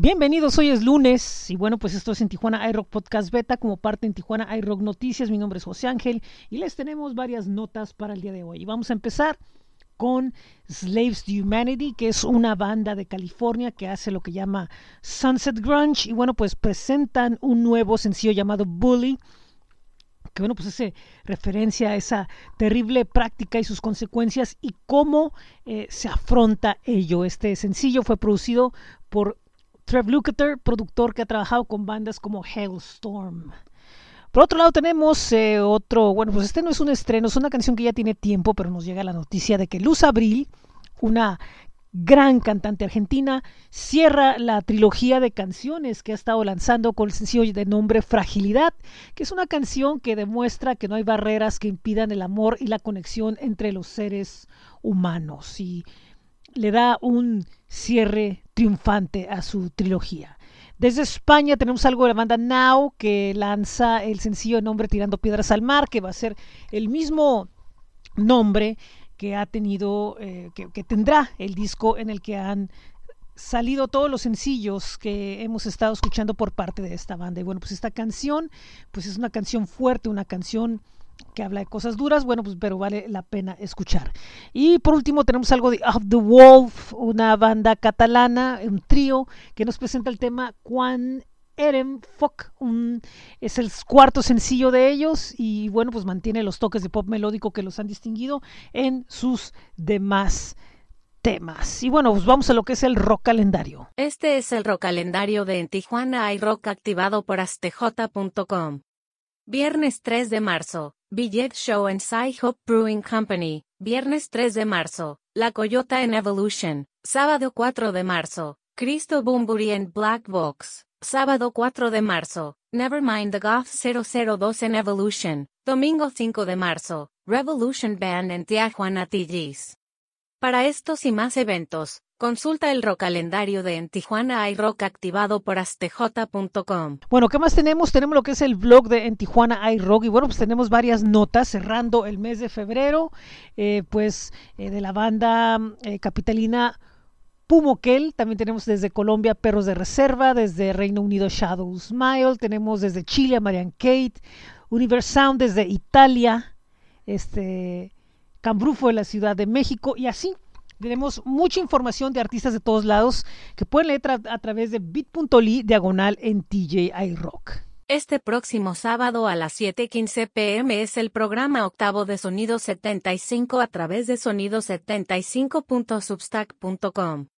Bienvenidos, hoy es lunes y bueno, pues esto es en Tijuana iRock Podcast Beta como parte en Tijuana iRock Noticias. Mi nombre es José Ángel y les tenemos varias notas para el día de hoy. Y vamos a empezar con Slaves to Humanity, que es una banda de California que hace lo que llama Sunset Grunge y bueno, pues presentan un nuevo sencillo llamado Bully que bueno, pues hace referencia a esa terrible práctica y sus consecuencias y cómo eh, se afronta ello. Este sencillo fue producido por Trev Lukather, productor que ha trabajado con bandas como Hailstorm. Por otro lado tenemos eh, otro, bueno, pues este no es un estreno, es una canción que ya tiene tiempo, pero nos llega la noticia de que Luz Abril, una gran cantante argentina, cierra la trilogía de canciones que ha estado lanzando con el sencillo de nombre Fragilidad, que es una canción que demuestra que no hay barreras que impidan el amor y la conexión entre los seres humanos y le da un cierre triunfante a su trilogía. Desde España tenemos algo de la banda Now que lanza el sencillo nombre Tirando Piedras al Mar, que va a ser el mismo nombre que ha tenido, eh, que tendrá el disco en el que han salido todos los sencillos que hemos estado escuchando por parte de esta banda. Y bueno, pues esta canción, pues es una canción fuerte, una canción que habla de cosas duras, bueno, pues pero vale la pena escuchar. Y por último tenemos algo de Of the Wolf, una banda catalana, un trío que nos presenta el tema Quan Eren Fuck, es el cuarto sencillo de ellos y bueno, pues mantiene los toques de pop melódico que los han distinguido en sus demás temas. Y bueno, pues vamos a lo que es el rock calendario. Este es el rock calendario de En Tijuana hay rock activado por astj.com. Viernes 3 de marzo, Billet Show Sci Hop Brewing Company. Viernes 3 de marzo, La Coyota en Evolution. Sábado 4 de marzo, Cristo Bumburi en Black Box. Sábado 4 de marzo, Nevermind the Goth 002 en Evolution. Domingo 5 de marzo, Revolution Band en Tijuana TGs. Para estos y más eventos, Consulta el rock calendario de En Tijuana iRock activado por astj.com. Bueno, ¿qué más tenemos? Tenemos lo que es el blog de En Tijuana iRock y bueno, pues tenemos varias notas cerrando el mes de febrero, eh, pues eh, de la banda eh, capitalina Pumoquel, también tenemos desde Colombia Perros de Reserva, desde Reino Unido Shadow Smile, tenemos desde Chile a Marian Kate, Universound desde Italia, este Cambrufo de la Ciudad de México y así tenemos mucha información de artistas de todos lados que pueden leer a, través de bit.ly diagonal en TJI Rock. Este próximo sábado a las 7:15 pm es el programa octavo de Sonido 75 a través de sonido75.substack.com.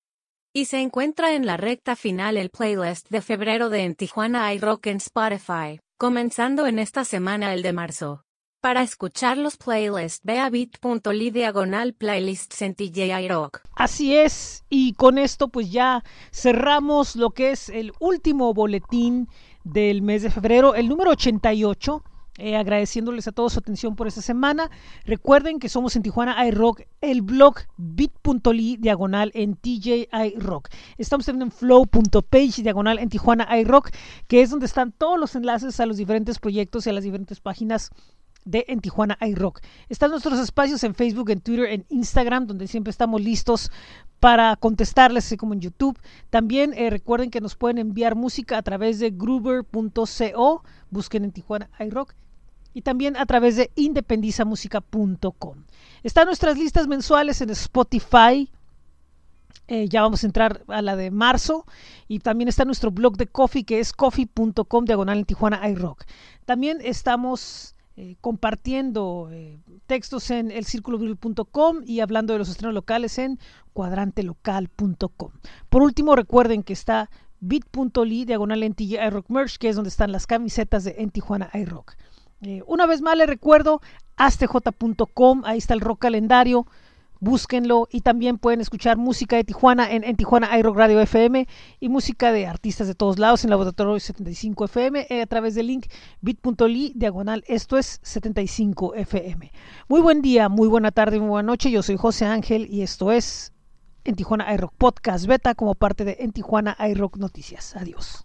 Y se encuentra en la recta final el playlist de febrero de En Tijuana iRock en Spotify, comenzando en esta semana el de marzo. Para escuchar los playlists, ve a bit.ly diagonal playlists en TJI Rock. Así es, y con esto pues ya cerramos lo que es el último boletín del mes de febrero, el número 88. Eh, agradeciéndoles a todos su atención por esta semana. Recuerden que somos en Tijuana iRock, el blog bit.ly diagonal en TJI Rock. Estamos también en flow.page diagonal en Tijuana iRock, que es donde están todos los enlaces a los diferentes proyectos y a las diferentes páginas de En Tijuana iRock. Están nuestros espacios en Facebook, en Twitter, en Instagram, donde siempre estamos listos para contestarles, así como en YouTube. También eh, recuerden que nos pueden enviar música a través de gruber.co, busquen en Tijuana iRock, y también a través de independizamusica.com. Están nuestras listas mensuales en Spotify. Eh, ya vamos a entrar a la de marzo y también está nuestro blog de coffee que es coffee.com diagonal en Tijuana iRock. También estamos eh, compartiendo eh, textos en elcirculoviril.com y hablando de los estrenos locales en cuadrantelocal.com. Por último, recuerden que está bit.ly diagonal en iRock Merch, que es donde están las camisetas de En Tijuana iRock. Eh, una vez más les recuerdo, astj.com, ahí está el rock calendario búsquenlo y también pueden escuchar música de Tijuana en, Tijuana iRock Radio FM y música de artistas de todos lados en Laboratorio 75 FM eh, a través del link bit.ly diagonal esto es 75 FM. Muy buen día, muy buena tarde, muy buena noche. Yo soy José Ángel y esto es en Tijuana iRock Podcast Beta como parte de En Tijuana iRock Noticias. Adiós.